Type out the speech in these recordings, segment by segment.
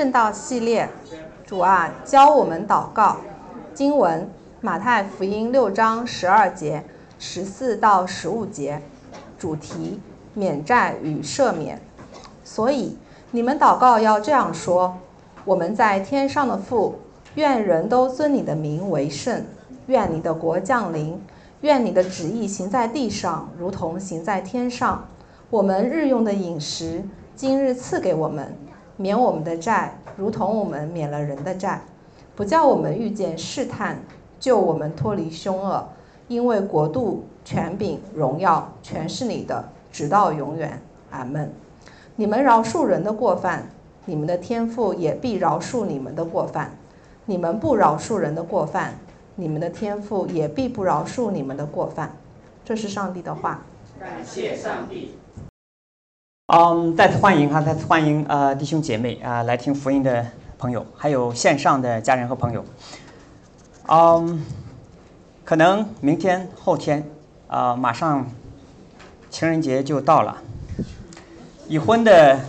正道系列，主啊，教我们祷告。经文：马太福音六章十二节、十四到十五节。主题：免债与赦免。所以，你们祷告要这样说：我们在天上的父，愿人都尊你的名为圣。愿你的国降临。愿你的旨意行在地上，如同行在天上。我们日用的饮食，今日赐给我们。免我们的债，如同我们免了人的债，不叫我们遇见试探，救我们脱离凶恶。因为国度、权柄、荣耀，全是你的，直到永远。阿门。你们饶恕人的过犯，你们的天父也必饶恕你们的过犯；你们不饶恕人的过犯，你们的天父也必不饶恕你们的过犯。这是上帝的话。感谢上帝。嗯，再次欢迎哈，再次欢迎呃弟兄姐妹啊来听福音的朋友，还有线上的家人和朋友。嗯，可能明天后天啊马上情人节就到了，已婚的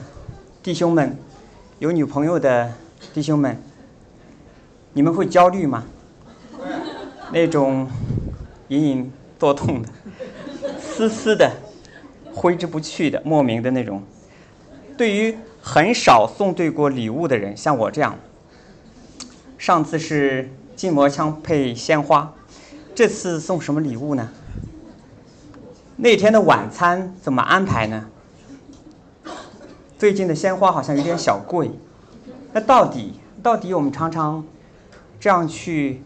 弟兄们，有女朋友的弟兄们，你们会焦虑吗？那种隐隐作痛的，丝丝的。挥之不去的、莫名的那种。对于很少送对过礼物的人，像我这样，上次是筋膜枪配鲜花，这次送什么礼物呢？那天的晚餐怎么安排呢？最近的鲜花好像有点小贵，那到底到底我们常常这样去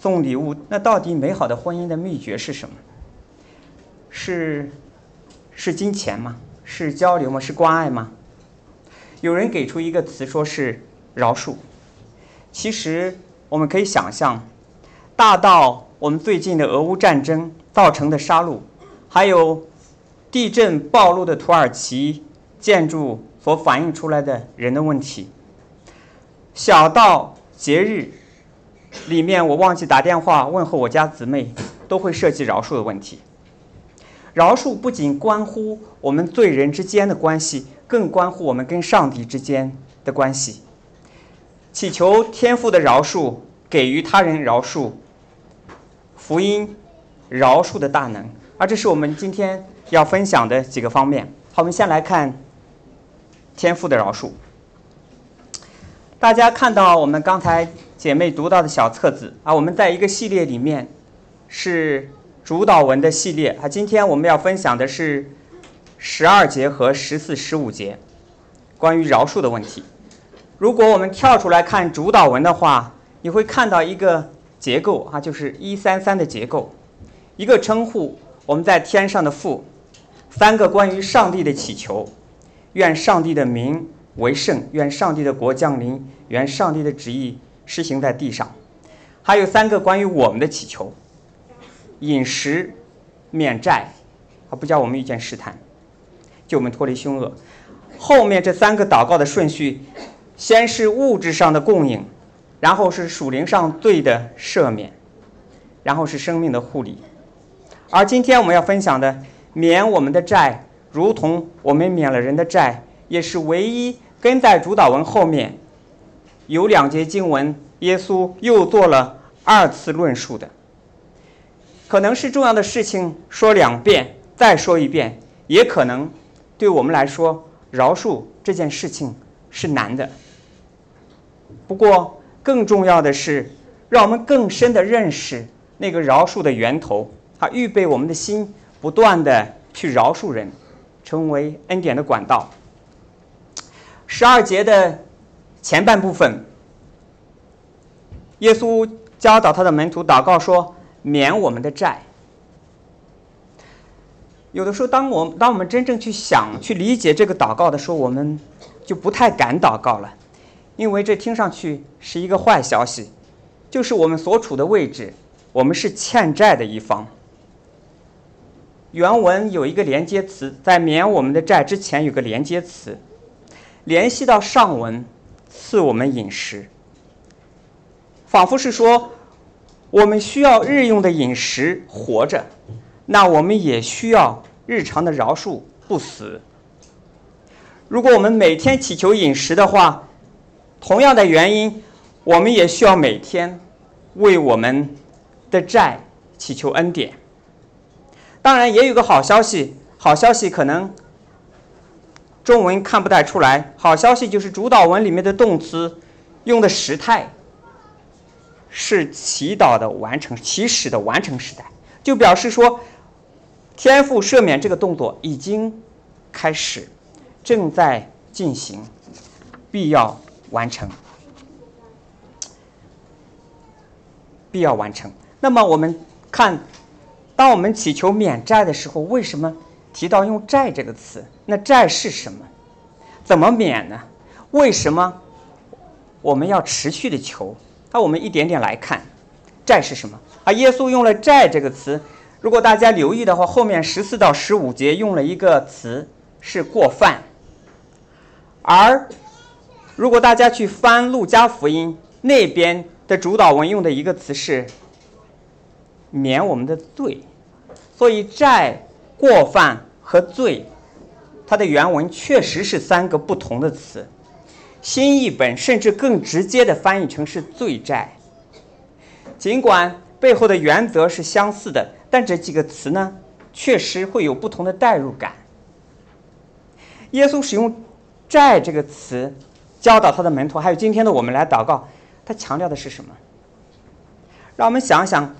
送礼物，那到底美好的婚姻的秘诀是什么？是？是金钱吗？是交流吗？是关爱吗？有人给出一个词，说是饶恕。其实我们可以想象，大到我们最近的俄乌战争造成的杀戮，还有地震暴露的土耳其建筑所反映出来的人的问题；小到节日里面我忘记打电话问候我家姊妹，都会涉及饶恕的问题。饶恕不仅关乎我们罪人之间的关系，更关乎我们跟上帝之间的关系。祈求天父的饶恕，给予他人饶恕，福音饶恕的大能。而这是我们今天要分享的几个方面。好，我们先来看天父的饶恕。大家看到我们刚才姐妹读到的小册子啊，我们在一个系列里面是。主导文的系列啊，今天我们要分享的是十二节和十四、十五节，关于饶恕的问题。如果我们跳出来看主导文的话，你会看到一个结构啊，就是一三三的结构，一个称呼我们在天上的父，三个关于上帝的祈求，愿上帝的名为圣，愿上帝的国降临，愿上帝的旨意施行在地上，还有三个关于我们的祈求。饮食、免债，啊，不叫我们遇见试探，就我们脱离凶恶。后面这三个祷告的顺序，先是物质上的供应，然后是属灵上罪的赦免，然后是生命的护理。而今天我们要分享的，免我们的债，如同我们免了人的债，也是唯一跟在主导文后面有两节经文，耶稣又做了二次论述的。可能是重要的事情说两遍，再说一遍，也可能对我们来说，饶恕这件事情是难的。不过，更重要的是，让我们更深的认识那个饶恕的源头，它，预备我们的心，不断的去饶恕人，成为恩典的管道。十二节的前半部分，耶稣教导他的门徒祷告说。免我们的债。有的时候，当我当我们真正去想、去理解这个祷告的时候，我们就不太敢祷告了，因为这听上去是一个坏消息，就是我们所处的位置，我们是欠债的一方。原文有一个连接词，在免我们的债之前有个连接词，联系到上文，赐我们饮食，仿佛是说。我们需要日用的饮食活着，那我们也需要日常的饶恕不死。如果我们每天祈求饮食的话，同样的原因，我们也需要每天为我们的债祈求恩典。当然，也有个好消息，好消息可能中文看不太出来。好消息就是主导文里面的动词用的时态是祈祷的完成、祈使的完成时态，就表示说天赋赦免这个动作已经开始，正在进行，必要完成，必要完成。那么我们看。当我们祈求免债的时候，为什么提到用“债”这个词？那债是什么？怎么免呢？为什么我们要持续的求？那我们一点点来看，债是什么？啊，耶稣用了“债”这个词。如果大家留意的话，后面十四到十五节用了一个词是“过犯”，而如果大家去翻路加福音那边的主导文用的一个词是。免我们的罪，所以债、过犯和罪，它的原文确实是三个不同的词。新译本甚至更直接的翻译成是罪债。尽管背后的原则是相似的，但这几个词呢，确实会有不同的代入感。耶稣使用“债”这个词教导他的门徒，还有今天的我们来祷告，他强调的是什么？让我们想想。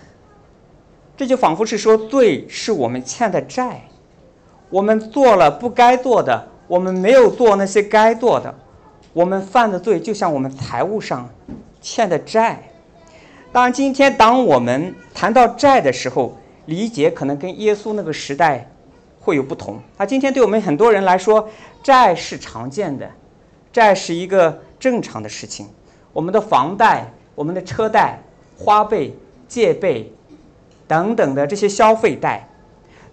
这就仿佛是说，罪是我们欠的债，我们做了不该做的，我们没有做那些该做的，我们犯的罪就像我们财务上欠的债。当，今天当我们谈到债的时候，理解可能跟耶稣那个时代会有不同。啊，今天对我们很多人来说，债是常见的，债是一个正常的事情。我们的房贷、我们的车贷、花呗、借呗。等等的这些消费贷，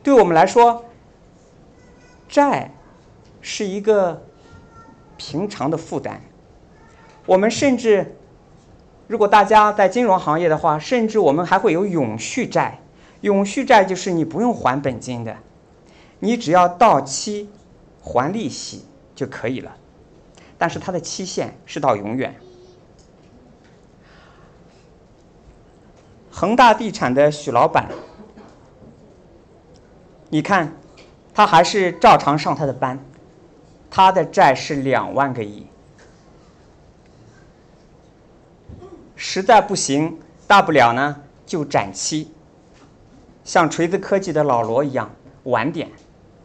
对我们来说，债是一个平常的负担。我们甚至，如果大家在金融行业的话，甚至我们还会有永续债。永续债就是你不用还本金的，你只要到期还利息就可以了，但是它的期限是到永远。恒大地产的许老板，你看，他还是照常上他的班，他的债是两万个亿，实在不行，大不了呢就展期，像锤子科技的老罗一样晚点，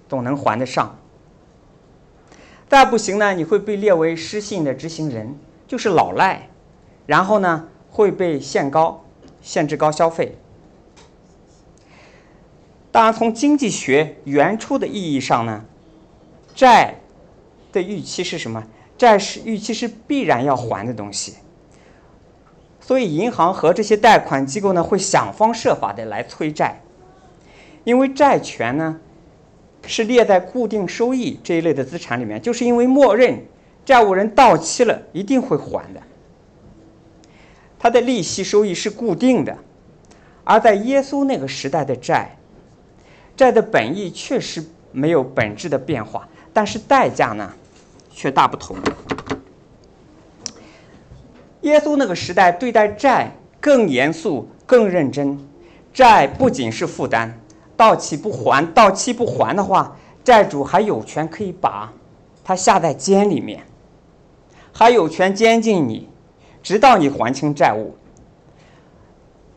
总能还得上。再不行呢，你会被列为失信的执行人，就是老赖，然后呢会被限高。限制高消费。当然，从经济学原初的意义上呢，债的预期是什么？债是预期是必然要还的东西。所以，银行和这些贷款机构呢，会想方设法的来催债，因为债权呢是列在固定收益这一类的资产里面，就是因为默认债务人到期了一定会还的。它的利息收益是固定的，而在耶稣那个时代的债，债的本意确实没有本质的变化，但是代价呢，却大不同。耶稣那个时代对待债更严肃、更认真，债不仅是负担，到期不还，到期不还的话，债主还有权可以把他下在监里面，还有权监禁你。直到你还清债务，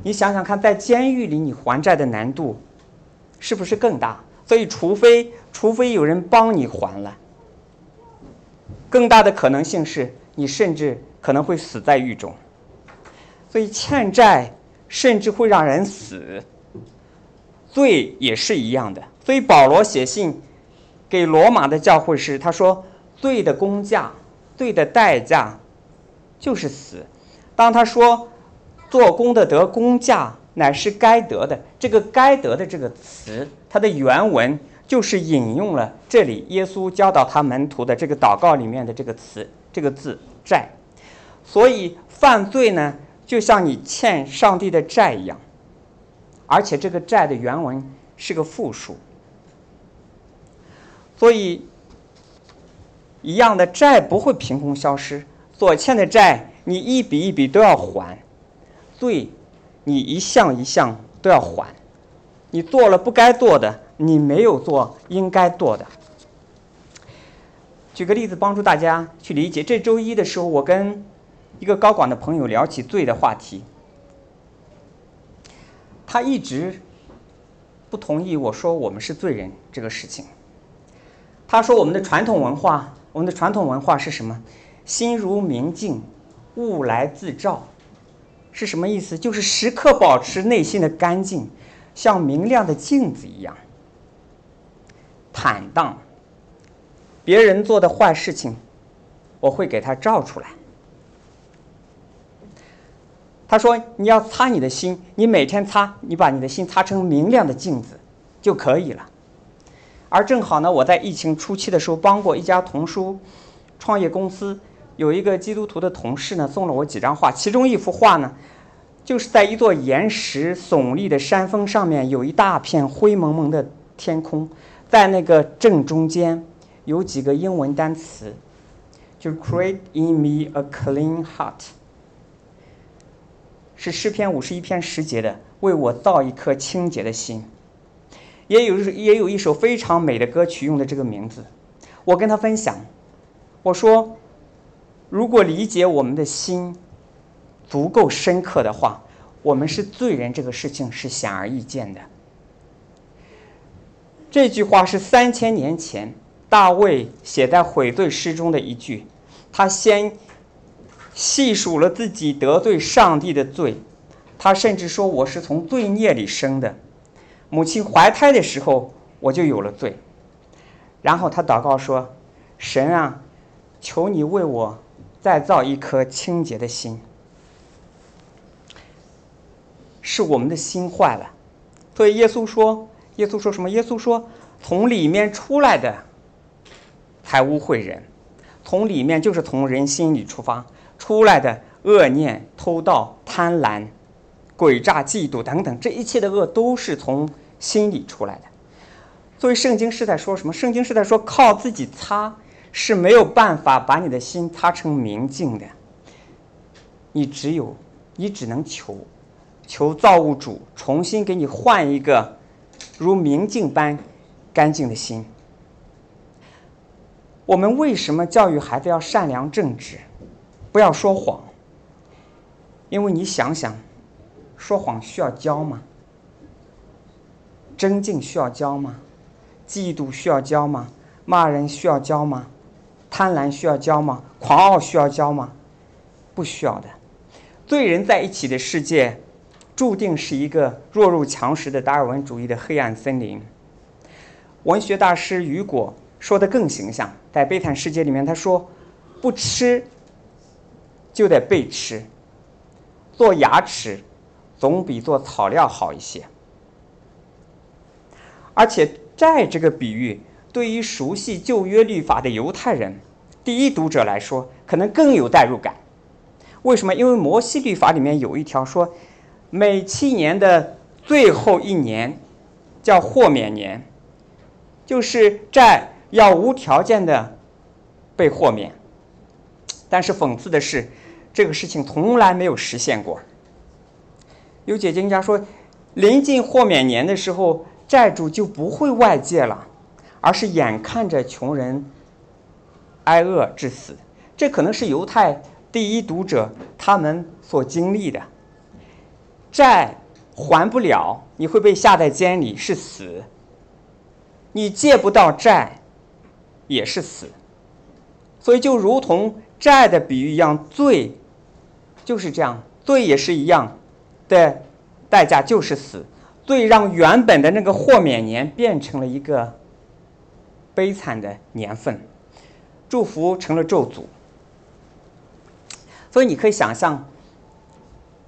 你想想看，在监狱里你还债的难度是不是更大？所以，除非除非有人帮你还了，更大的可能性是你甚至可能会死在狱中。所以，欠债甚至会让人死，罪也是一样的。所以，保罗写信给罗马的教会时，他说：“罪的工价，罪的代价。”就是死。当他说“做工的得工价乃是该得的”，这个“该得的”这个词，它的原文就是引用了这里耶稣教导他门徒的这个祷告里面的这个词，这个字“债”。所以犯罪呢，就像你欠上帝的债一样，而且这个“债”的原文是个复数。所以，一样的债不会凭空消失。所欠的债你一笔一笔都要还，罪你一项一项都要还。你做了不该做的，你没有做应该做的。举个例子，帮助大家去理解。这周一的时候，我跟一个高管的朋友聊起罪的话题，他一直不同意我说我们是罪人这个事情。他说我们的传统文化，我们的传统文化是什么？心如明镜，物来自照，是什么意思？就是时刻保持内心的干净，像明亮的镜子一样，坦荡。别人做的坏事情，我会给他照出来。他说：“你要擦你的心，你每天擦，你把你的心擦成明亮的镜子就可以了。”而正好呢，我在疫情初期的时候帮过一家童书创业公司，有一个基督徒的同事呢送了我几张画，其中一幅画呢，就是在一座岩石耸立的山峰上面，有一大片灰蒙蒙的天空，在那个正中间。有几个英文单词，就是 “create in me a clean heart”，是诗篇五十一篇十节的，为我造一颗清洁的心。也有也有一首非常美的歌曲用的这个名字。我跟他分享，我说，如果理解我们的心足够深刻的话，我们是罪人这个事情是显而易见的。这句话是三千年前。大卫写在悔罪诗中的一句，他先细数了自己得罪上帝的罪，他甚至说：“我是从罪孽里生的，母亲怀胎的时候我就有了罪。”然后他祷告说：“神啊，求你为我再造一颗清洁的心。”是我们的心坏了，所以耶稣说：“耶稣说什么？耶稣说，从里面出来的。”才污秽人，从里面就是从人心里出发出来的恶念、偷盗、贪婪、诡诈、嫉妒等等，这一切的恶都是从心里出来的。所以圣经是在说什么？圣经是在说，靠自己擦是没有办法把你的心擦成明镜的。你只有，你只能求，求造物主重新给你换一个如明镜般干净的心。我们为什么教育孩子要善良正直，不要说谎？因为你想想，说谎需要教吗？真敬需要教吗？嫉妒需要教吗？骂人需要教吗？贪婪需要教吗？狂傲需要教吗？不需要的。罪人在一起的世界，注定是一个弱肉强食的达尔文主义的黑暗森林。文学大师雨果。说的更形象，在《悲惨世界》里面，他说：“不吃就得被吃，做牙齿总比做草料好一些。”而且债这个比喻，对于熟悉旧约律法的犹太人第一读者来说，可能更有代入感。为什么？因为摩西律法里面有一条说，每七年的最后一年叫豁免年，就是债。要无条件的被豁免，但是讽刺的是，这个事情从来没有实现过。有解经家说，临近豁免年的时候，债主就不会外借了，而是眼看着穷人挨饿致死。这可能是犹太第一读者他们所经历的。债还不了，你会被下在监里是死；你借不到债。也是死，所以就如同债的比喻一样，罪就是这样，罪也是一样的代价就是死。罪让原本的那个豁免年变成了一个悲惨的年份，祝福成了咒诅。所以你可以想象，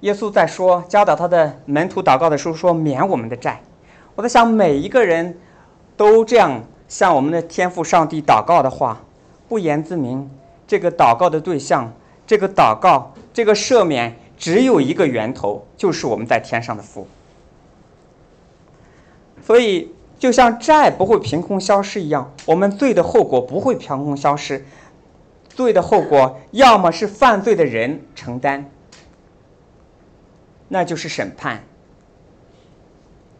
耶稣在说教导他的门徒祷告的时候说：“免我们的债。”我在想，每一个人都这样。向我们的天父上帝祷告的话，不言自明。这个祷告的对象，这个祷告，这个赦免，只有一个源头，就是我们在天上的父。所以，就像债不会凭空消失一样，我们罪的后果不会凭空消失。罪的后果要么是犯罪的人承担，那就是审判；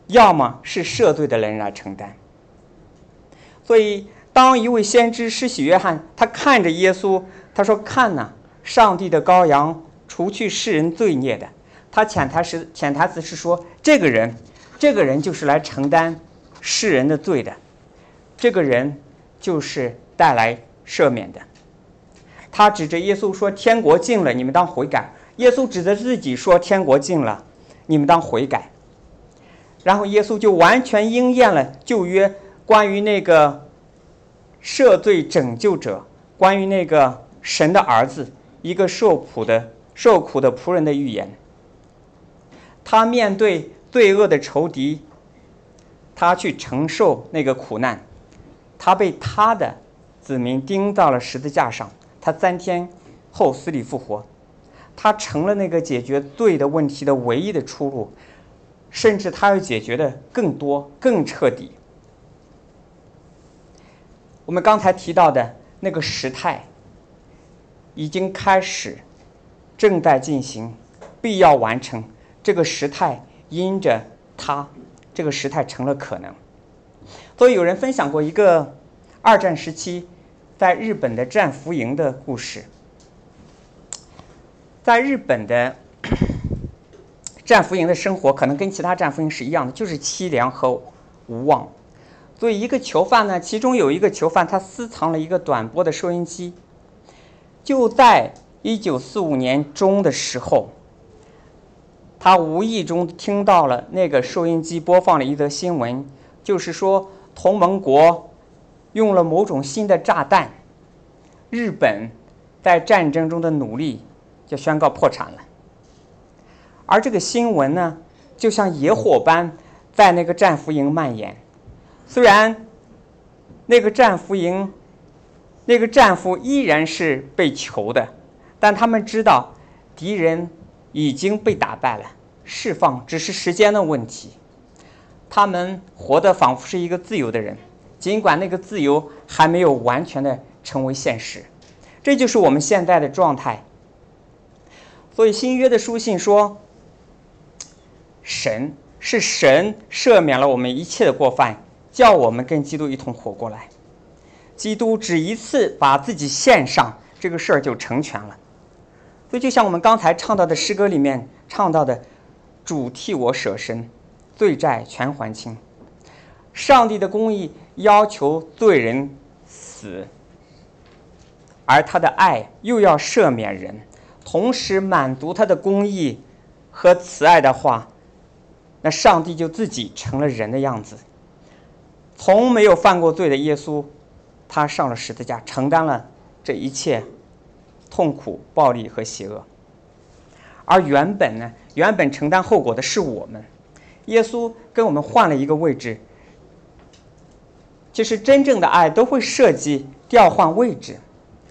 要么是赦罪的人来承担。所以，当一位先知施洗约翰，他看着耶稣，他说：“看呐，上帝的羔羊，除去世人罪孽的。”他潜台词潜台词是说，这个人，这个人就是来承担世人的罪的，这个人就是带来赦免的。他指着耶稣说：“天国近了，你们当悔改。”耶稣指着自己说：“天国近了，你们当悔改。”然后耶稣就完全应验了旧约关于那个赦罪拯救者，关于那个神的儿子，一个受苦的受苦的仆人的预言。他面对罪恶的仇敌，他去承受那个苦难，他被他的子民钉到了十字架上，他三天后死里复活，他成了那个解决罪的问题的唯一的出路，甚至他要解决的更多、更彻底。我们刚才提到的那个时态已经开始，正在进行，必要完成。这个时态因着他，这个时态成了可能。所以有人分享过一个二战时期在日本的战俘营的故事。在日本的 战俘营的生活可能跟其他战俘营是一样的，就是凄凉和无望。所以一个囚犯呢，其中有一个囚犯他私藏了一个短波的收音机，就在一九四五年中的时候。他无意中听到了那个收音机播放了一则新闻，就是说同盟国用了某种新的炸弹，日本在战争中的努力就宣告破产了。而这个新闻呢，就像野火般在那个战俘营蔓延。虽然那个战俘营那个战俘依然是被囚的，但他们知道敌人。已经被打败了，释放只是时间的问题。他们活得仿佛是一个自由的人，尽管那个自由还没有完全的成为现实。这就是我们现在的状态。所以新约的书信说，神是神赦免了我们一切的过犯，叫我们跟基督一同活过来。基督只一次把自己献上，这个事儿就成全了。所以，就像我们刚才唱到的诗歌里面唱到的，“主替我舍身，罪债全还清。”上帝的公义要求罪人死，而他的爱又要赦免人，同时满足他的公义和慈爱的话，那上帝就自己成了人的样子，从没有犯过罪的耶稣，他上了十字架，承担了这一切。痛苦、暴力和邪恶，而原本呢？原本承担后果的是我们。耶稣跟我们换了一个位置。其实，真正的爱都会涉及调换位置。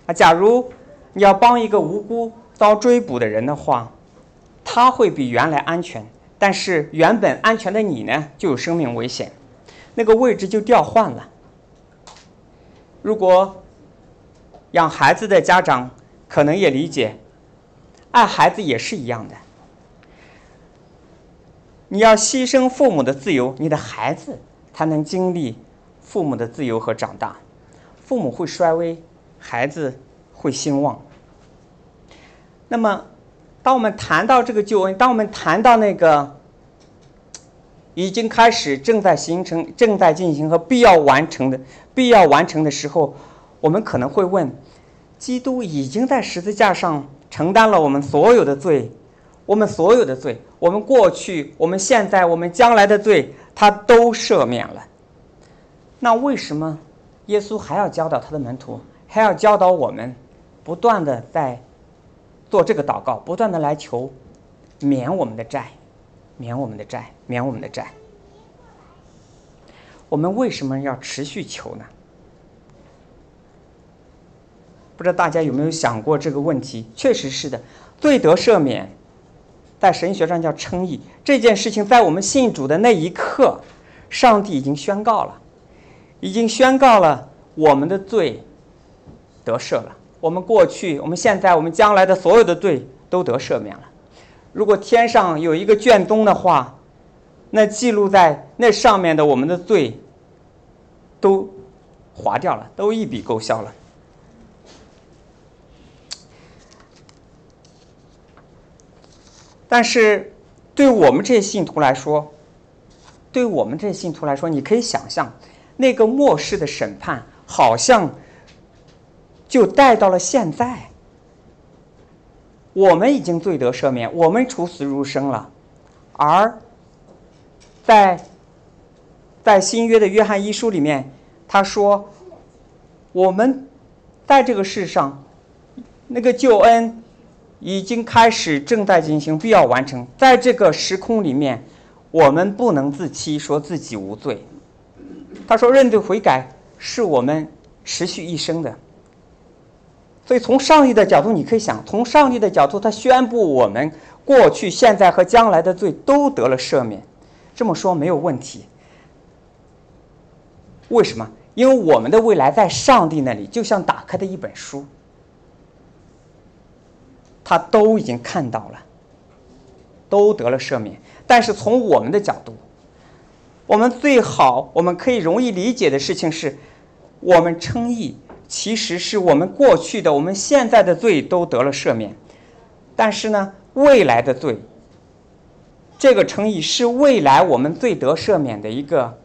啊，假如你要帮一个无辜遭追捕的人的话，他会比原来安全。但是，原本安全的你呢，就有生命危险，那个位置就调换了。如果养孩子的家长，可能也理解，爱孩子也是一样的。你要牺牲父母的自由，你的孩子才能经历父母的自由和长大。父母会衰微，孩子会兴旺。那么，当我们谈到这个救恩，当我们谈到那个已经开始、正在形成、正在进行和必要完成的、必要完成的时候，我们可能会问。基督已经在十字架上承担了我们所有的罪，我们所有的罪，我们过去、我们现在、我们将来的罪，他都赦免了。那为什么耶稣还要教导他的门徒，还要教导我们，不断的在做这个祷告，不断的来求免我们的债，免我们的债，免我们的债？我们为什么要持续求呢？不知道大家有没有想过这个问题？确实是的，罪得赦免，在神学上叫称义。这件事情在我们信主的那一刻，上帝已经宣告了，已经宣告了我们的罪得赦了，我们过去、我们现在、我们将来的所有的罪都得赦免了。如果天上有一个卷宗的话，那记录在那上面的我们的罪都划掉了，都一笔勾销了。但是，对我们这些信徒来说，对我们这些信徒来说，你可以想象，那个末世的审判好像就带到了现在。我们已经罪得赦免，我们处死如生了，而在在新约的约翰一书里面，他说，我们在这个世上，那个救恩已经开始，正在进行，必要完成。在这个时空里面，我们不能自欺，说自己无罪。他说，认罪悔改是我们持续一生的。所以，从上帝的角度，你可以想，从上帝的角度，他宣布我们过去、现在和将来的罪都得了赦免。这么说没有问题。为什么？因为我们的未来在上帝那里，就像打开的一本书，他都已经看到了，都得了赦免。但是从我们的角度，我们最好我们可以容易理解的事情是，我们称义。其实是我们过去的、我们现在的罪都得了赦免，但是呢，未来的罪，这个称义是未来我们罪得赦免的一个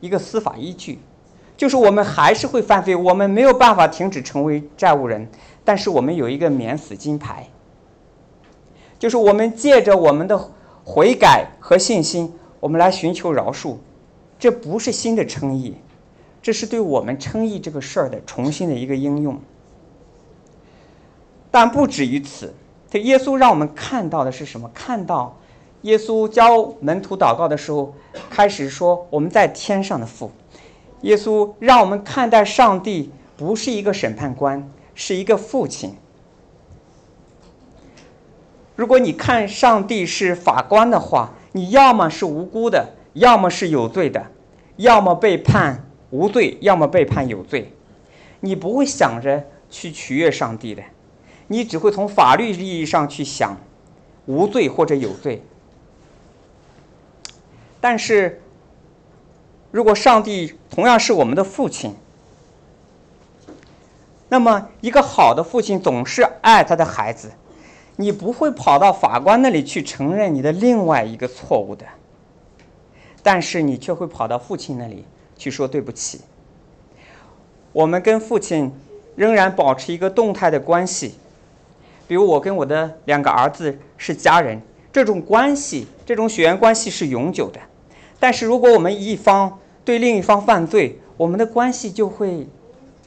一个司法依据，就是我们还是会犯罪，我们没有办法停止成为债务人，但是我们有一个免死金牌，就是我们借着我们的悔改和信心，我们来寻求饶恕，这不是新的称义。这是对我们称义这个事儿的重新的一个应用，但不止于此。这耶稣让我们看到的是什么？看到耶稣教门徒祷告的时候，开始说我们在天上的父。耶稣让我们看待上帝不是一个审判官，是一个父亲。如果你看上帝是法官的话，你要么是无辜的，要么是有罪的，要么被判。无罪，要么被判有罪，你不会想着去取悦上帝的，你只会从法律意义上去想无罪或者有罪。但是，如果上帝同样是我们的父亲，那么一个好的父亲总是爱他的孩子，你不会跑到法官那里去承认你的另外一个错误的，但是你却会跑到父亲那里。去说对不起。我们跟父亲仍然保持一个动态的关系，比如我跟我的两个儿子是家人，这种关系，这种血缘关系是永久的。但是如果我们一方对另一方犯罪，我们的关系就会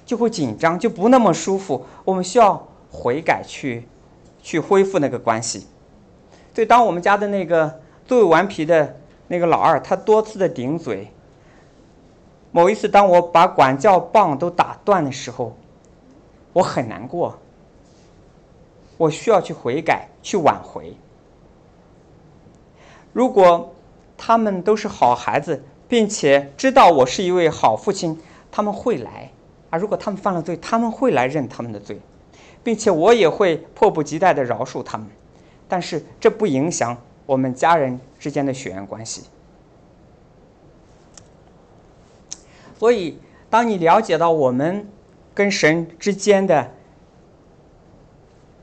就会紧张，就不那么舒服。我们需要悔改去去恢复那个关系。所以，当我们家的那个最顽皮的那个老二，他多次的顶嘴。某一次，当我把管教棒都打断的时候，我很难过。我需要去悔改，去挽回。如果他们都是好孩子，并且知道我是一位好父亲，他们会来；而如果他们犯了罪，他们会来认他们的罪，并且我也会迫不及待的饶恕他们。但是这不影响我们家人之间的血缘关系。所以，当你了解到我们跟神之间的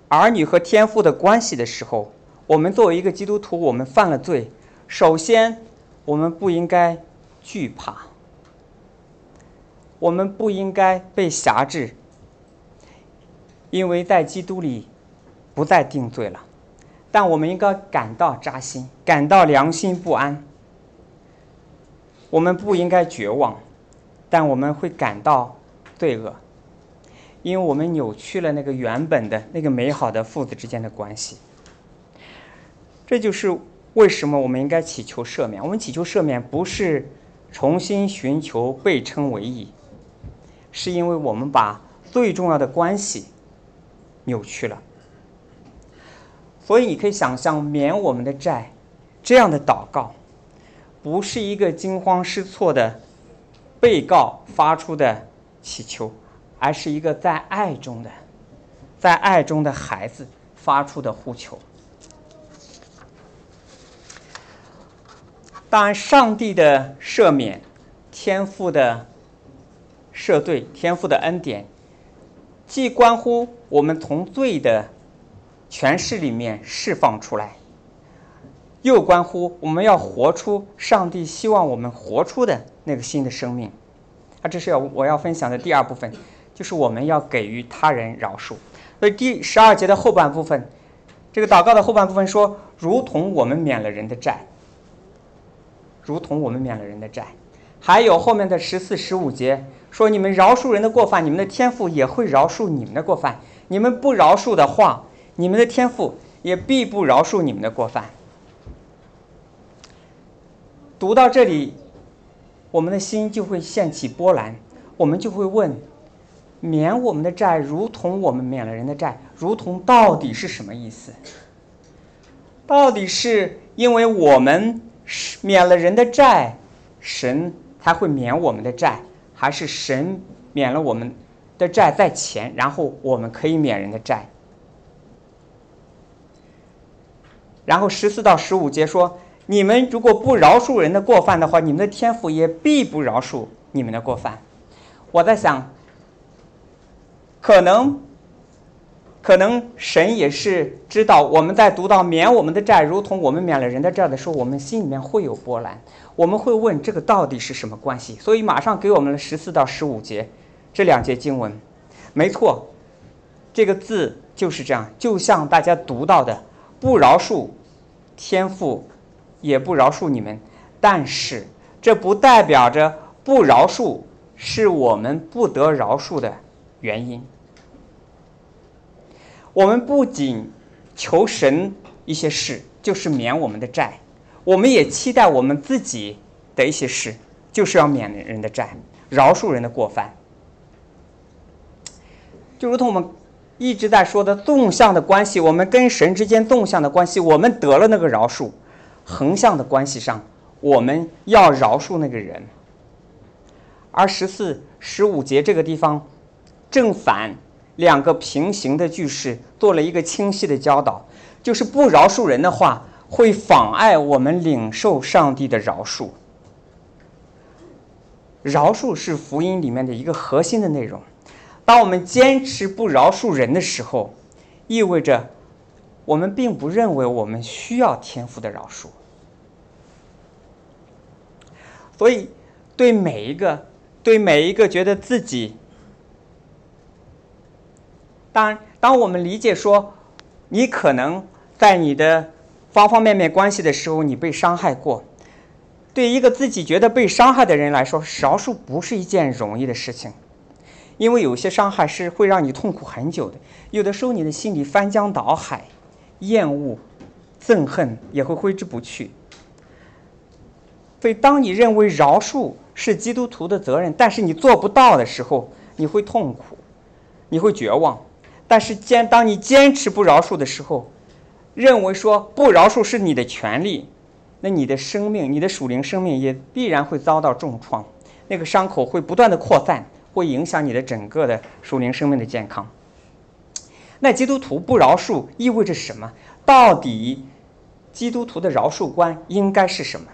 儿女和天父的关系的时候，我们作为一个基督徒，我们犯了罪，首先，我们不应该惧怕，我们不应该被辖制，因为在基督里不再定罪了，但我们应该感到扎心，感到良心不安，我们不应该绝望。但我们会感到罪恶，因为我们扭曲了那个原本的那个美好的父子之间的关系。这就是为什么我们应该祈求赦免。我们祈求赦免不是重新寻求被称为义，是因为我们把最重要的关系扭曲了。所以你可以想象，免我们的债这样的祷告，不是一个惊慌失措的。被告发出的祈求，而是一个在爱中的在爱中的孩子发出的呼求。当，上帝的赦免、天赋的赦罪、天赋的恩典，既关乎我们从罪的权势里面释放出来，又关乎我们要活出上帝希望我们活出的那个新的生命。啊，这是要我要分享的第二部分，就是我们要给予他人饶恕。所以第十二节的后半部分，这个祷告的后半部分说：“如同我们免了人的债。”如同我们免了人的债，还有后面的十四、十五节说：“你们饶恕人的过犯，你们的天赋也会饶恕你们的过犯；你们不饶恕的话，你们的天赋也必不饶恕你们的过犯。”读到这里，我们的心就会掀起波澜，我们就会问：“免我们的债，如同我们免了人的债，如同到底是什么意思？到底是因为我们？”免了人的债，神才会免我们的债，还是神免了我们的债在前，然后我们可以免人的债？然后十四到十五节说：你们如果不饶恕人的过犯的话，你们的天赋也必不饶恕你们的过犯。我在想，可能。可能神也是知道我们在读到免我们的债，如同我们免了人的债的时候，我们心里面会有波澜，我们会问这个到底是什么关系？所以马上给我们了十四到十五节这两节经文，没错，这个字就是这样，就像大家读到的，不饶恕天父，也不饶恕你们，但是这不代表着不饶恕是我们不得饶恕的原因。我们不仅求神一些事，就是免我们的债；我们也期待我们自己的一些事，就是要免人的债，饶恕人的过犯。就如同我们一直在说的纵向的关系，我们跟神之间纵向的关系，我们得了那个饶恕；横向的关系上，我们要饶恕那个人。而十四、十五节这个地方正反。两个平行的句式做了一个清晰的教导，就是不饶恕人的话，会妨碍我们领受上帝的饶恕。饶恕是福音里面的一个核心的内容。当我们坚持不饶恕人的时候，意味着我们并不认为我们需要天赋的饶恕。所以，对每一个，对每一个觉得自己。当当我们理解说，你可能在你的方方面面关系的时候，你被伤害过。对一个自己觉得被伤害的人来说，饶恕不是一件容易的事情，因为有些伤害是会让你痛苦很久的。有的时候，你的心里翻江倒海，厌恶、憎恨也会挥之不去。所以，当你认为饶恕是基督徒的责任，但是你做不到的时候，你会痛苦，你会绝望。但是坚，当你坚持不饶恕的时候，认为说不饶恕是你的权利，那你的生命，你的属灵生命也必然会遭到重创，那个伤口会不断的扩散，会影响你的整个的属灵生命的健康。那基督徒不饶恕意味着什么？到底基督徒的饶恕观应该是什么？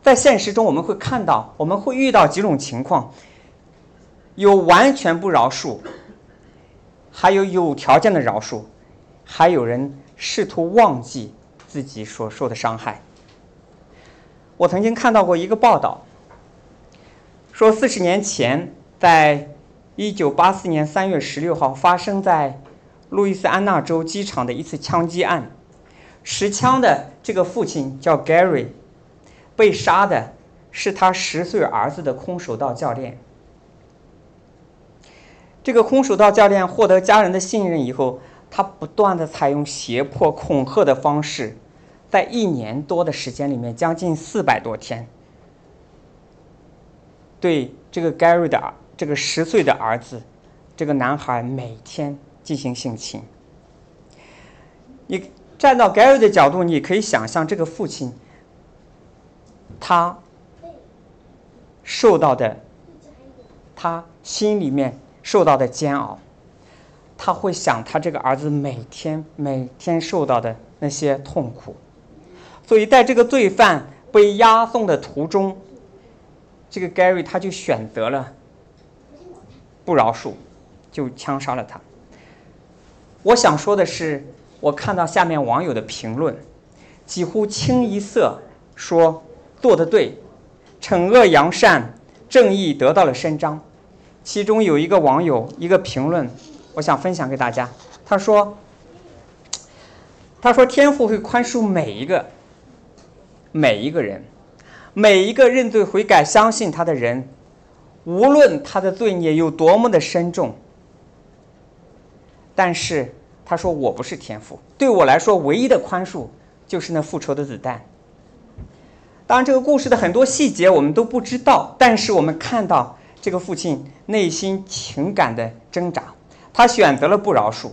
在现实中，我们会看到，我们会遇到几种情况，有完全不饶恕。还有有条件的饶恕，还有人试图忘记自己所受的伤害。我曾经看到过一个报道，说四十年前，在一九八四年三月十六号发生在路易斯安那州机场的一次枪击案，持枪的这个父亲叫 Gary，被杀的是他十岁儿子的空手道教练。这个空手道教练获得家人的信任以后，他不断的采用胁迫、恐吓的方式，在一年多的时间里面，将近四百多天，对这个 Gary 的这个十岁的儿子，这个男孩每天进行性侵。你站到 Gary 的角度，你可以想象这个父亲，他受到的，他心里面。受到的煎熬，他会想他这个儿子每天每天受到的那些痛苦，所以在这个罪犯被押送的途中，这个 Gary 他就选择了不饶恕，就枪杀了他。我想说的是，我看到下面网友的评论，几乎清一色说做得对，惩恶扬善，正义得到了伸张。其中有一个网友一个评论。我想分享给大家。他说：“他说天父会宽恕每一个每一个人，每一个认罪悔改、相信他的人，无论他的罪孽有多么的深重。但是他说我不是天父，对我来说唯一的宽恕就是那复仇的子弹。当然，这个故事的很多细节我们都不知道，但是我们看到这个父亲内心情感的挣扎。”他选择了不饶恕，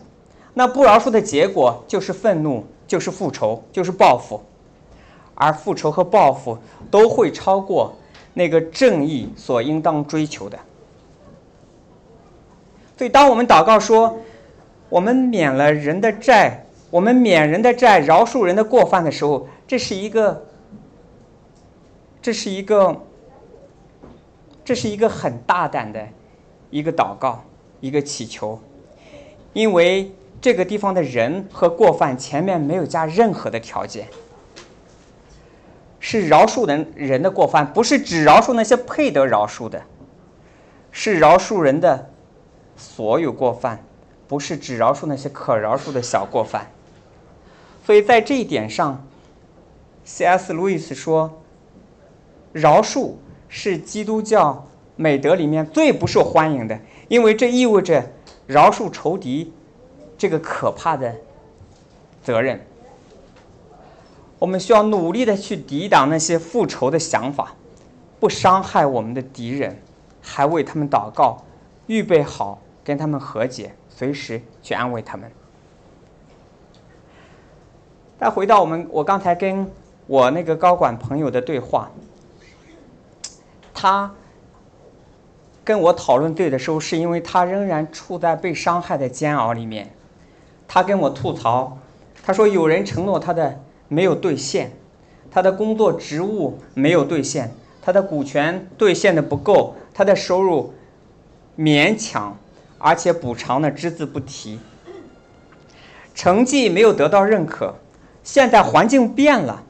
那不饶恕的结果就是愤怒，就是复仇，就是报复，而复仇和报复都会超过那个正义所应当追求的。所以，当我们祷告说“我们免了人的债，我们免人的债，饶恕人的过犯”的时候，这是一个，这是一个，这是一个很大胆的一个祷告，一个祈求。因为这个地方的人和过犯前面没有加任何的条件，是饶恕人人的过犯，不是只饶恕那些配得饶恕的，是饶恕人的所有过犯，不是只饶恕那些可饶恕的小过犯。所以在这一点上，C.S. 路易斯说，饶恕是基督教美德里面最不受欢迎的，因为这意味着。饶恕仇敌，这个可怕的责任，我们需要努力的去抵挡那些复仇的想法，不伤害我们的敌人，还为他们祷告，预备好跟他们和解，随时去安慰他们。再回到我们，我刚才跟我那个高管朋友的对话，他。跟我讨论对的时候，是因为他仍然处在被伤害的煎熬里面。他跟我吐槽，他说有人承诺他的没有兑现，他的工作职务没有兑现，他的股权兑现的不够，他的收入勉强，而且补偿呢只字不提，成绩没有得到认可。现在环境变了，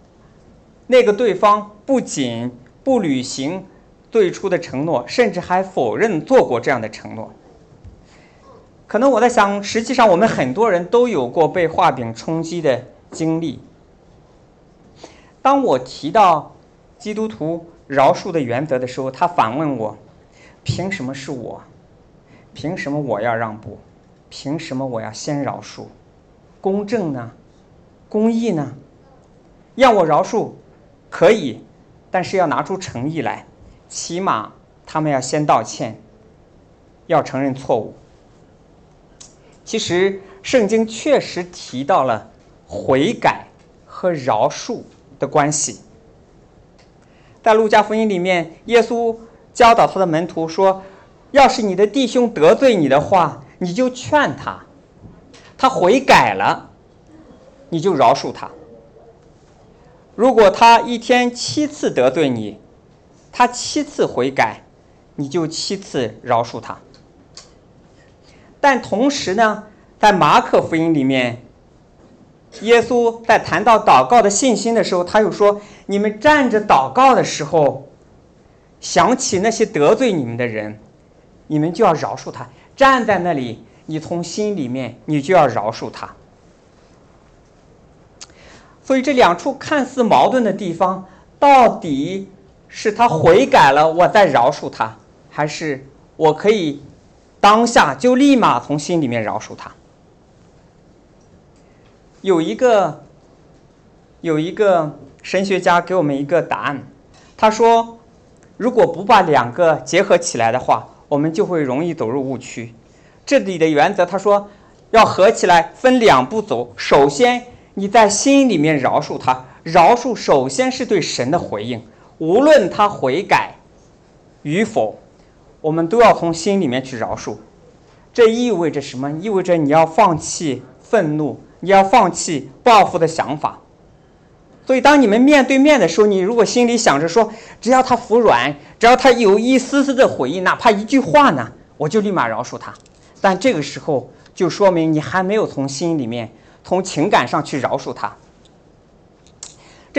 那个对方不仅不履行。最初的承诺，甚至还否认做过这样的承诺。可能我在想，实际上我们很多人都有过被画饼充饥的经历。当我提到基督徒饶恕的原则的时候，他反问我：“凭什么是我？凭什么我要让步？凭什么我要先饶恕？公正呢？公义呢？要我饶恕，可以，但是要拿出诚意来。”起码他们要先道歉，要承认错误。其实圣经确实提到了悔改和饶恕的关系。在路加福音里面，耶稣教导他的门徒说：“要是你的弟兄得罪你的话，你就劝他；他悔改了，你就饶恕他。如果他一天七次得罪你，”他七次悔改，你就七次饶恕他。但同时呢，在马可福音里面，耶稣在谈到祷告的信心的时候，他又说：“你们站着祷告的时候，想起那些得罪你们的人，你们就要饶恕他。站在那里，你从心里面，你就要饶恕他。”所以这两处看似矛盾的地方，到底？是他悔改了，我再饶恕他，还是我可以当下就立马从心里面饶恕他？有一个有一个神学家给我们一个答案，他说，如果不把两个结合起来的话，我们就会容易走入误区。这里的原则，他说要合起来，分两步走。首先，你在心里面饶恕他，饶恕首先是对神的回应。无论他悔改与否，我们都要从心里面去饶恕。这意味着什么？意味着你要放弃愤怒，你要放弃报复的想法。所以，当你们面对面的时候，你如果心里想着说，只要他服软，只要他有一丝丝的悔意，哪怕一句话呢，我就立马饶恕他。但这个时候，就说明你还没有从心里面、从情感上去饶恕他。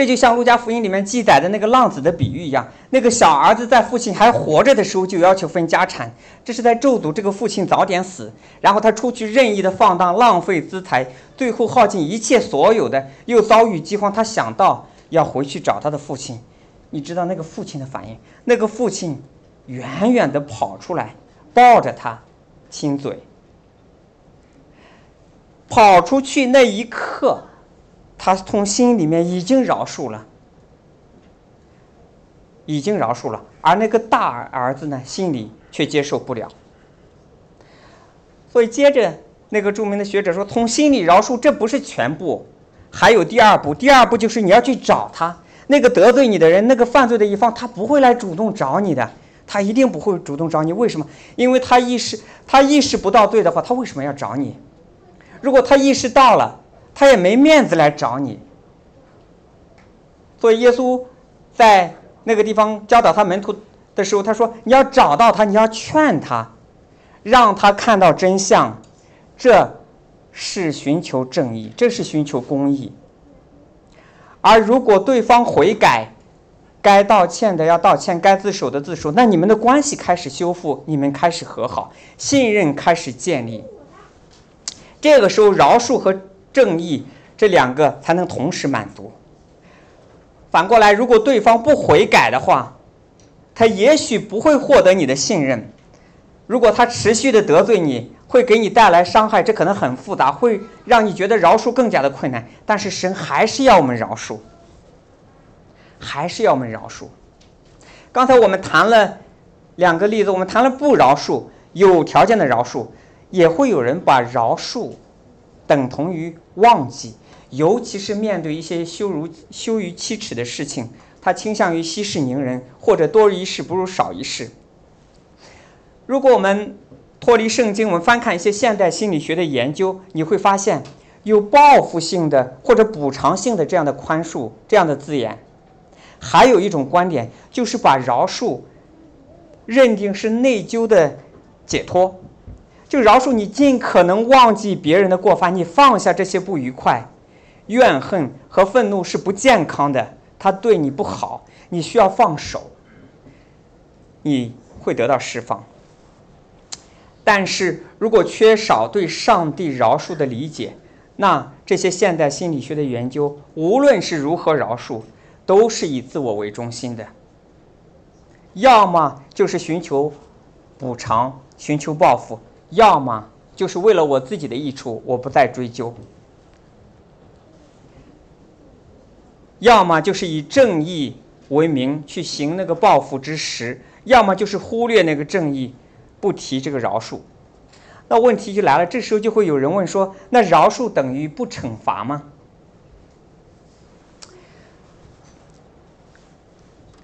这就像《路加福音》里面记载的那个浪子的比喻一样，那个小儿子在父亲还活着的时候就要求分家产，这是在咒诅这个父亲早点死，然后他出去任意的放荡，浪费资财，最后耗尽一切所有的，又遭遇饥荒，他想到要回去找他的父亲，你知道那个父亲的反应？那个父亲远远的跑出来，抱着他，亲嘴。跑出去那一刻。他从心里面已经饶恕了，已经饶恕了，而那个大儿子呢，心里却接受不了。所以接着那个著名的学者说，从心里饶恕这不是全部，还有第二步。第二步就是你要去找他，那个得罪你的人，那个犯罪的一方，他不会来主动找你的，他一定不会主动找你。为什么？因为他意识他意识不到对的话，他为什么要找你？如果他意识到了。他也没面子来找你，所以耶稣在那个地方教导他门徒的时候，他说：“你要找到他，你要劝他，让他看到真相，这是寻求正义，这是寻求公义。而如果对方悔改，该道歉的要道歉，该自首的自首，那你们的关系开始修复，你们开始和好，信任开始建立。这个时候，饶恕和。”正义这两个才能同时满足。反过来，如果对方不悔改的话，他也许不会获得你的信任。如果他持续的得罪你，会给你带来伤害，这可能很复杂，会让你觉得饶恕更加的困难。但是神还是要我们饶恕，还是要我们饶恕。刚才我们谈了两个例子，我们谈了不饶恕、有条件的饶恕，也会有人把饶恕。等同于忘记，尤其是面对一些羞辱、羞于启齿的事情，他倾向于息事宁人，或者多一事不如少一事。如果我们脱离圣经，我们翻看一些现代心理学的研究，你会发现有报复性的或者补偿性的这样的宽恕这样的字眼。还有一种观点，就是把饶恕认定是内疚的解脱。就饶恕你，尽可能忘记别人的过犯，你放下这些不愉快、怨恨和愤怒是不健康的，他对你不好，你需要放手，你会得到释放。但是如果缺少对上帝饶恕的理解，那这些现代心理学的研究，无论是如何饶恕，都是以自我为中心的，要么就是寻求补偿、寻求报复。要么就是为了我自己的益处，我不再追究；要么就是以正义为名去行那个报复之实；要么就是忽略那个正义，不提这个饶恕。那问题就来了，这时候就会有人问说：那饶恕等于不惩罚吗？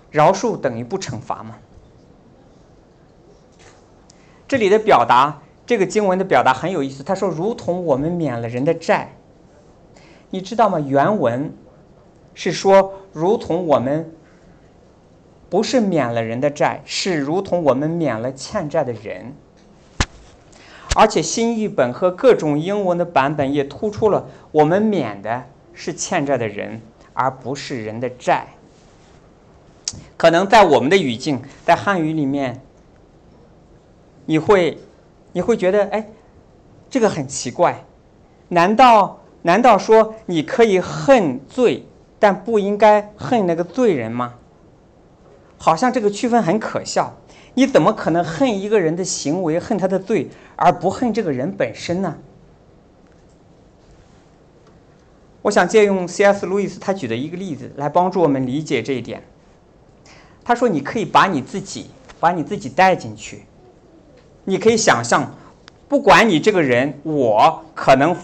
饶恕等于不惩罚吗？这里的表达。这个经文的表达很有意思。他说：“如同我们免了人的债，你知道吗？原文是说，如同我们不是免了人的债，是如同我们免了欠债的人。而且新译本和各种英文的版本也突出了我们免的是欠债的人，而不是人的债。可能在我们的语境，在汉语里面，你会。”你会觉得，哎，这个很奇怪，难道难道说你可以恨罪，但不应该恨那个罪人吗？好像这个区分很可笑。你怎么可能恨一个人的行为，恨他的罪，而不恨这个人本身呢？我想借用 C.S. 路易斯他举的一个例子来帮助我们理解这一点。他说：“你可以把你自己，把你自己带进去。”你可以想象，不管你这个人，我可能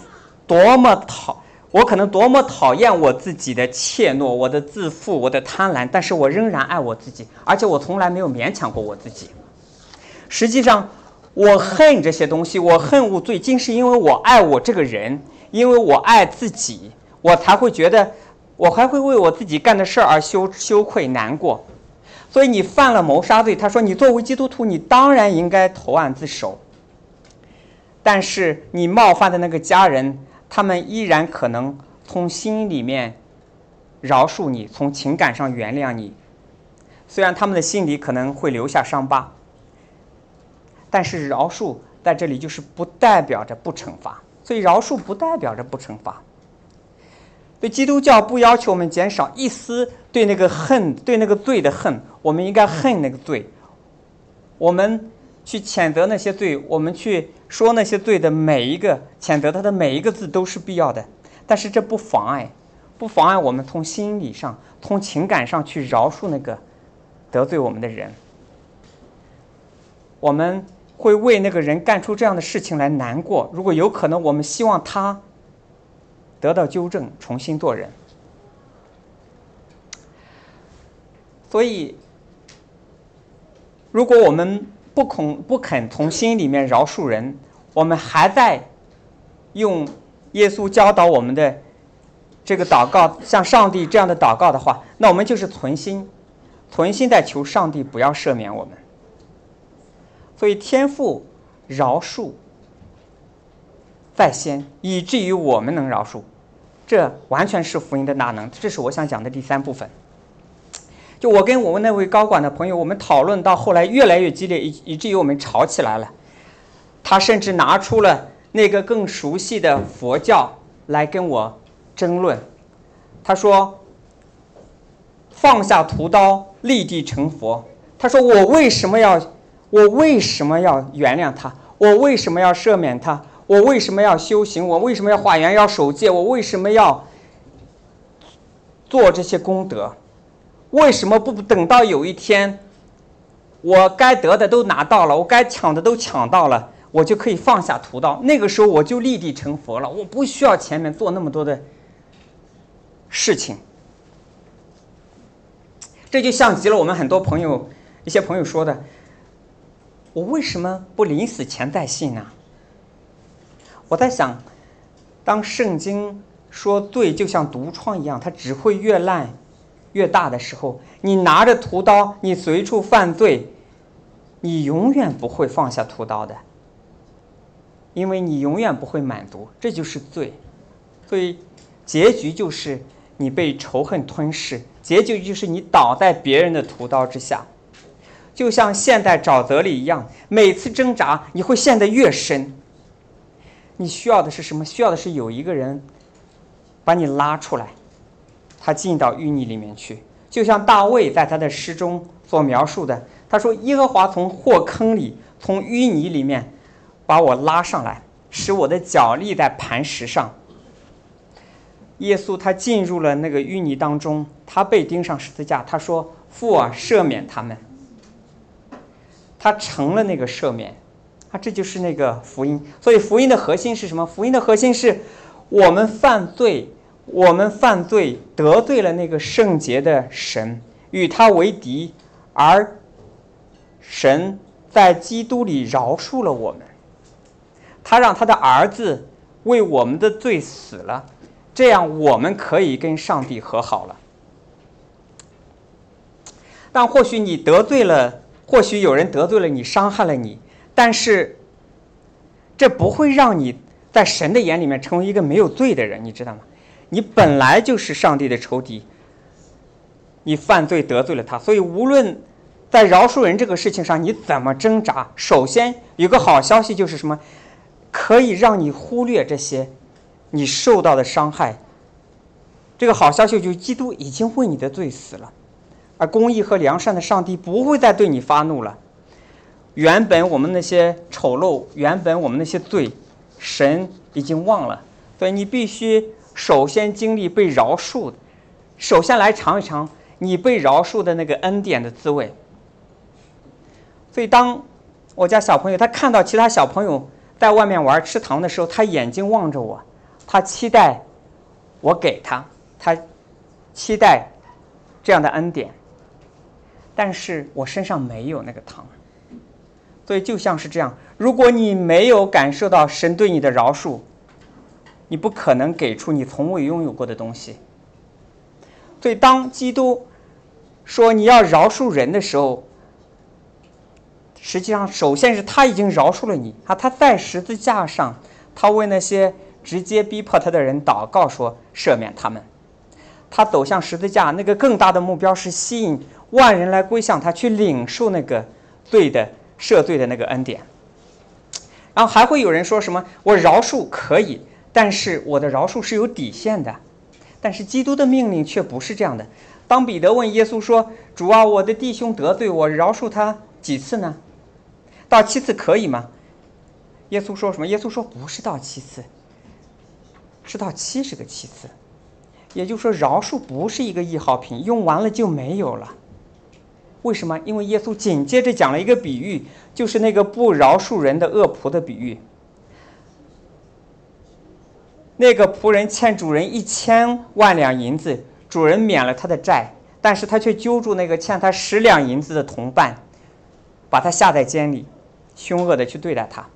多么讨，我可能多么讨厌我自己的怯懦、我的自负、我的贪婪，但是我仍然爱我自己，而且我从来没有勉强过我自己。实际上，我恨这些东西，我恨恶罪，竟是因为我爱我这个人，因为我爱自己，我才会觉得，我还会为我自己干的事儿而羞羞愧难过。所以你犯了谋杀罪，他说你作为基督徒，你当然应该投案自首。但是你冒犯的那个家人，他们依然可能从心里面饶恕你，从情感上原谅你。虽然他们的心里可能会留下伤疤，但是饶恕在这里就是不代表着不惩罚，所以饶恕不代表着不惩罚。对基督教不要求我们减少一丝对那个恨、对那个罪的恨，我们应该恨那个罪。我们去谴责那些罪，我们去说那些罪的每一个谴责他的每一个字都是必要的，但是这不妨碍，不妨碍我们从心理上、从情感上去饶恕那个。得罪我们的人，我们会为那个人干出这样的事情来难过。如果有可能，我们希望他得到纠正，重新做人。所以，如果我们不恐不肯从心里面饶恕人，我们还在用耶稣教导我们的这个祷告，像上帝这样的祷告的话，那我们就是存心。存心在求上帝不要赦免我们，所以天父饶恕在先，以至于我们能饶恕，这完全是福音的大能。这是我想讲的第三部分。就我跟我们那位高管的朋友，我们讨论到后来越来越激烈，以以至于我们吵起来了。他甚至拿出了那个更熟悉的佛教来跟我争论。他说。放下屠刀，立地成佛。他说：“我为什么要，我为什么要原谅他？我为什么要赦免他？我为什么要修行？我为什么要化缘？要守戒？我为什么要做这些功德？为什么不等到有一天，我该得的都拿到了，我该抢的都抢到了，我就可以放下屠刀？那个时候我就立地成佛了，我不需要前面做那么多的事情。”这就像极了我们很多朋友，一些朋友说的：“我为什么不临死前再信呢？”我在想，当圣经说罪就像毒疮一样，它只会越烂越大的时候，你拿着屠刀，你随处犯罪，你永远不会放下屠刀的，因为你永远不会满足，这就是罪。所以结局就是你被仇恨吞噬。结局就是你倒在别人的屠刀之下，就像陷在沼泽里一样。每次挣扎，你会陷得越深。你需要的是什么？需要的是有一个人把你拉出来，他进到淤泥里面去。就像大卫在他的诗中所描述的，他说：“耶和华从祸坑里，从淤泥里面把我拉上来，使我的脚立在磐石上。”耶稣他进入了那个淤泥当中，他被钉上十字架。他说：“父啊，赦免他们。”他成了那个赦免，啊，这就是那个福音。所以福音的核心是什么？福音的核心是我们犯罪，我们犯罪得罪了那个圣洁的神，与他为敌，而神在基督里饶恕了我们，他让他的儿子为我们的罪死了。这样我们可以跟上帝和好了，但或许你得罪了，或许有人得罪了你，伤害了你，但是这不会让你在神的眼里面成为一个没有罪的人，你知道吗？你本来就是上帝的仇敌，你犯罪得罪了他，所以无论在饶恕人这个事情上你怎么挣扎，首先有个好消息就是什么，可以让你忽略这些。你受到的伤害，这个好消息就是，基督已经为你的罪死了，而公义和良善的上帝不会再对你发怒了。原本我们那些丑陋，原本我们那些罪，神已经忘了，所以你必须首先经历被饶恕，首先来尝一尝你被饶恕的那个恩典的滋味。所以，当我家小朋友他看到其他小朋友在外面玩吃糖的时候，他眼睛望着我。他期待我给他，他期待这样的恩典，但是我身上没有那个糖，所以就像是这样，如果你没有感受到神对你的饶恕，你不可能给出你从未拥有过的东西。所以当基督说你要饶恕人的时候，实际上首先是他已经饶恕了你啊！他在十字架上，他为那些直接逼迫他的人祷告，说赦免他们。他走向十字架，那个更大的目标是吸引万人来归向他，去领受那个罪的赦罪的那个恩典。然后还会有人说什么：“我饶恕可以，但是我的饶恕是有底线的。”但是基督的命令却不是这样的。当彼得问耶稣说：“主啊，我的弟兄得罪我，饶恕他几次呢？到七次可以吗？”耶稣说什么？耶稣说：“不是到七次，是到七十个七次。”也就是说，饶恕不是一个易耗品，用完了就没有了。为什么？因为耶稣紧接着讲了一个比喻，就是那个不饶恕人的恶仆的比喻。那个仆人欠主人一千万两银子，主人免了他的债，但是他却揪住那个欠他十两银子的同伴，把他下在监里，凶恶的去对待他。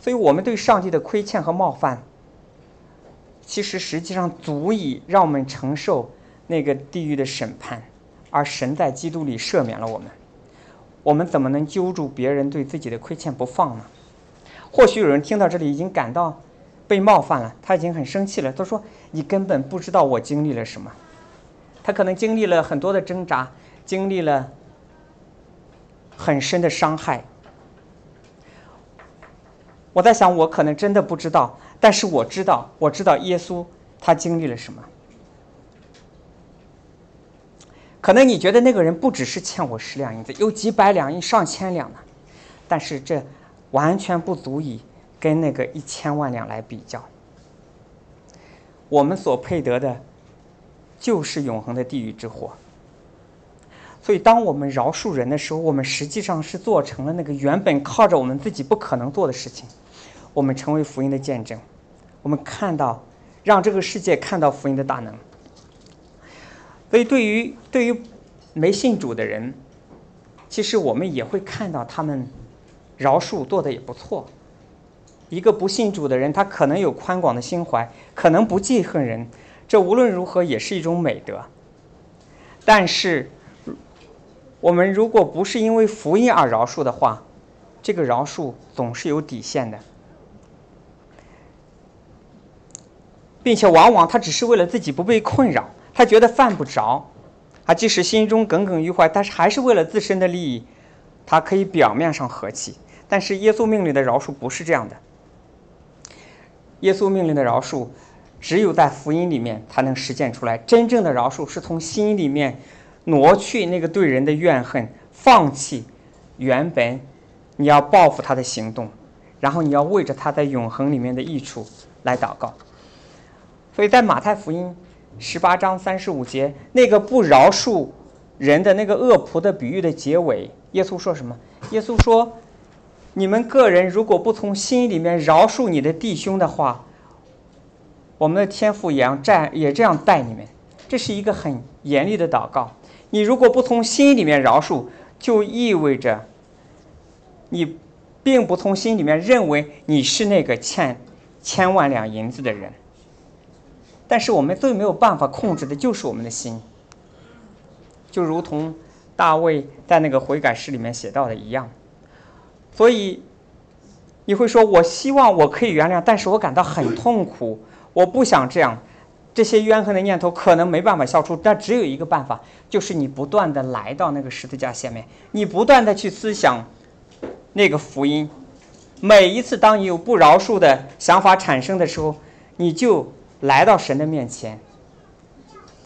所以，我们对上帝的亏欠和冒犯。其实实际上足以让我们承受那个地狱的审判，而神在基督里赦免了我们。我们怎么能揪住别人对自己的亏欠不放呢？或许有人听到这里已经感到被冒犯了，他已经很生气了。他说：“你根本不知道我经历了什么。”他可能经历了很多的挣扎，经历了很深的伤害。我在想，我可能真的不知道。但是我知道，我知道耶稣他经历了什么。可能你觉得那个人不只是欠我十两银子，有几百两、上千两呢？但是这完全不足以跟那个一千万两来比较。我们所配得的，就是永恒的地狱之火。所以，当我们饶恕人的时候，我们实际上是做成了那个原本靠着我们自己不可能做的事情。我们成为福音的见证，我们看到，让这个世界看到福音的大能。所以，对于对于没信主的人，其实我们也会看到他们饶恕做的也不错。一个不信主的人，他可能有宽广的心怀，可能不记恨人，这无论如何也是一种美德。但是，我们如果不是因为福音而饶恕的话，这个饶恕总是有底线的。并且往往他只是为了自己不被困扰，他觉得犯不着，啊，即使心中耿耿于怀，但是还是为了自身的利益，他可以表面上和气。但是耶稣命令的饶恕不是这样的，耶稣命令的饶恕，只有在福音里面才能实践出来。真正的饶恕是从心里面挪去那个对人的怨恨，放弃原本你要报复他的行动，然后你要为着他在永恒里面的益处来祷告。所以在马太福音十八章三十五节，那个不饶恕人的那个恶仆的比喻的结尾，耶稣说什么？耶稣说：“你们个人如果不从心里面饶恕你的弟兄的话，我们的天父也要这也这样待你们。”这是一个很严厉的祷告。你如果不从心里面饶恕，就意味着你并不从心里面认为你是那个欠千万两银子的人。但是我们最没有办法控制的就是我们的心，就如同大卫在那个悔改诗里面写到的一样。所以你会说：“我希望我可以原谅，但是我感到很痛苦，我不想这样。”这些怨恨的念头可能没办法消除，但只有一个办法，就是你不断的来到那个十字架下面，你不断的去思想那个福音。每一次当你有不饶恕的想法产生的时候，你就。来到神的面前，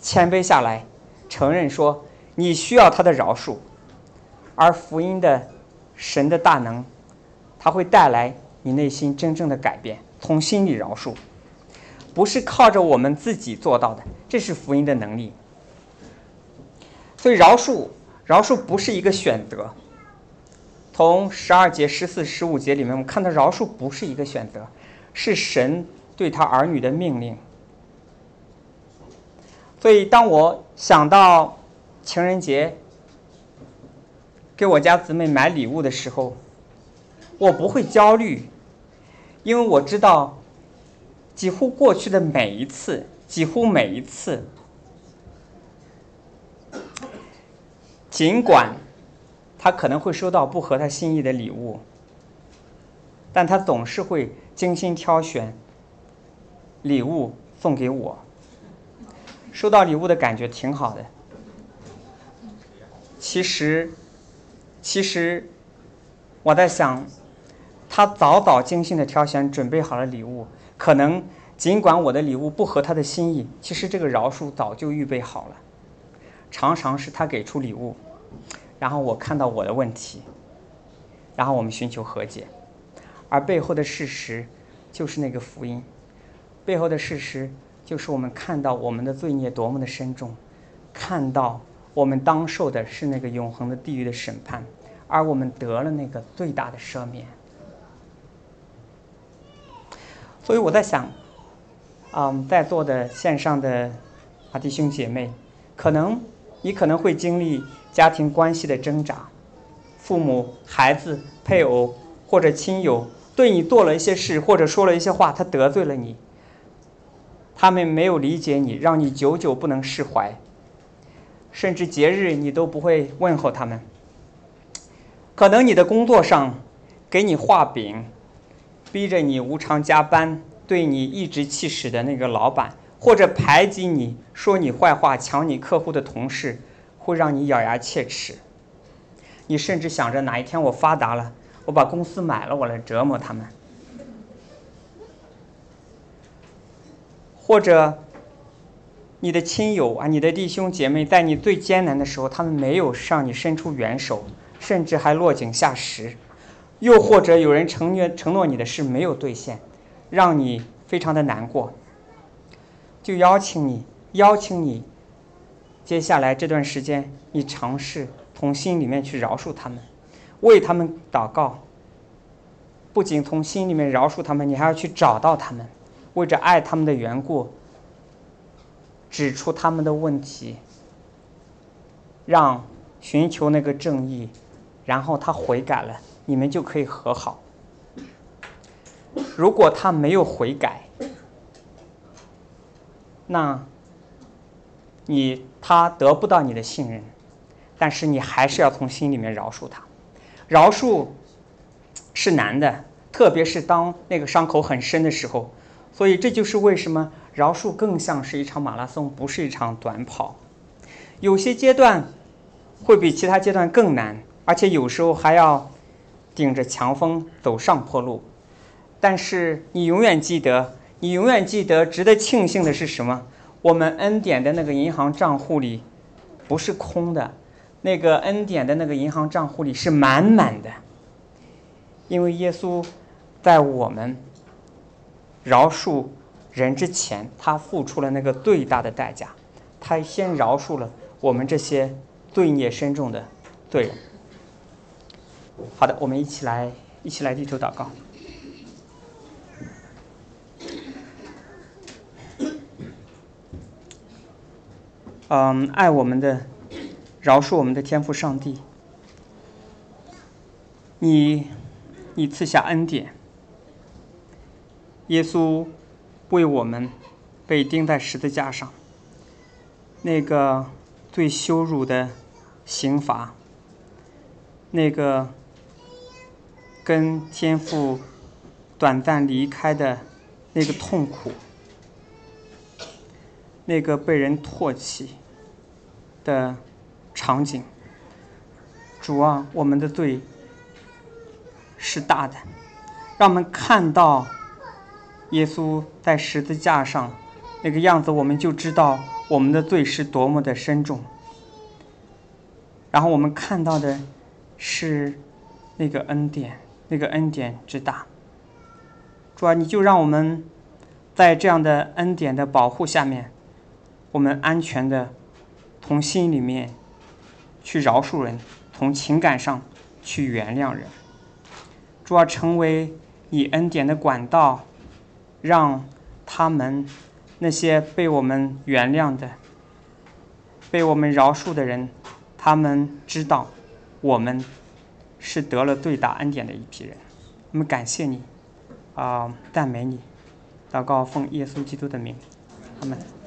谦卑下来，承认说你需要他的饶恕，而福音的神的大能，他会带来你内心真正的改变，从心里饶恕，不是靠着我们自己做到的，这是福音的能力。所以饶恕，饶恕不是一个选择。从十二节、十四、十五节里面，我们看到饶恕不是一个选择，是神。对他儿女的命令，所以当我想到情人节给我家姊妹买礼物的时候，我不会焦虑，因为我知道，几乎过去的每一次，几乎每一次，尽管他可能会收到不合他心意的礼物，但他总是会精心挑选礼物送给我。收到礼物的感觉挺好的。其实，其实我在想，他早早精心的挑选、准备好了礼物，可能尽管我的礼物不合他的心意，其实这个饶恕早就预备好了。常常是他给出礼物，然后我看到我的问题，然后我们寻求和解，而背后的事实就是那个福音，背后的事实。就是我们看到我们的罪孽多么的深重，看到我们当受的是那个永恒的地狱的审判，而我们得了那个最大的赦免。所以我在想，嗯，在座的线上的啊弟兄姐妹，可能你可能会经历家庭关系的挣扎，父母、孩子、配偶或者亲友对你做了一些事，或者说了一些话，他得罪了你。他们没有理解你，让你久久不能释怀，甚至节日你都不会问候他们。可能你的工作上给你画饼，逼着你无偿加班，对你颐指气使的那个老板，或者排挤你、说你坏话、抢你客户的同事，会让你咬牙切齿。你甚至想着哪一天我发达了，我把公司买了，我来折磨他们。或者，你的亲友啊，你的弟兄姐妹，在你最艰难的时候，他们没有向你伸出援手，甚至还落井下石；又或者有人承诺承诺你的事没有兑现，让你非常的难过。就邀请你，邀请你，接下来这段时间，你尝试从心里面去饶恕他们，为他们祷告。不仅从心里面饶恕他们，你还要去找到他们。为着爱他们的缘故，指出他们的问题，让寻求那个正义，然后他悔改了，你们就可以和好。如果他没有悔改，那，你他得不到你的信任，但是你还是要从心里面饶恕他。饶恕是难的，特别是当那个伤口很深的时候。所以这就是为什么饶恕更像是一场马拉松，不是一场短跑。有些阶段会比其他阶段更难，而且有时候还要顶着强风走上坡路。但是你永远记得，你永远记得，值得庆幸的是什么？我们恩典的那个银行账户里不是空的，那个恩典的那个银行账户里是满满的，因为耶稣在我们。饶恕人之前，他付出了那个最大的代价，他先饶恕了我们这些罪孽深重的罪人。好的，我们一起来，一起来低头祷告。嗯，爱我们的，饶恕我们的天赋上帝，你，你赐下恩典。耶稣为我们被钉在十字架上，那个最羞辱的刑罚，那个跟天父短暂离开的那个痛苦，那个被人唾弃的场景，主啊，我们的罪是大的，让我们看到。耶稣在十字架上那个样子，我们就知道我们的罪是多么的深重。然后我们看到的是那个恩典，那个恩典之大。主啊，你就让我们在这样的恩典的保护下面，我们安全的从心里面去饶恕人，从情感上去原谅人。主啊，成为你恩典的管道。让他们那些被我们原谅的、被我们饶恕的人，他们知道我们是得了最大恩典的一批人。我们感谢你，啊、赞美你，祷告奉耶稣基督的名，他们。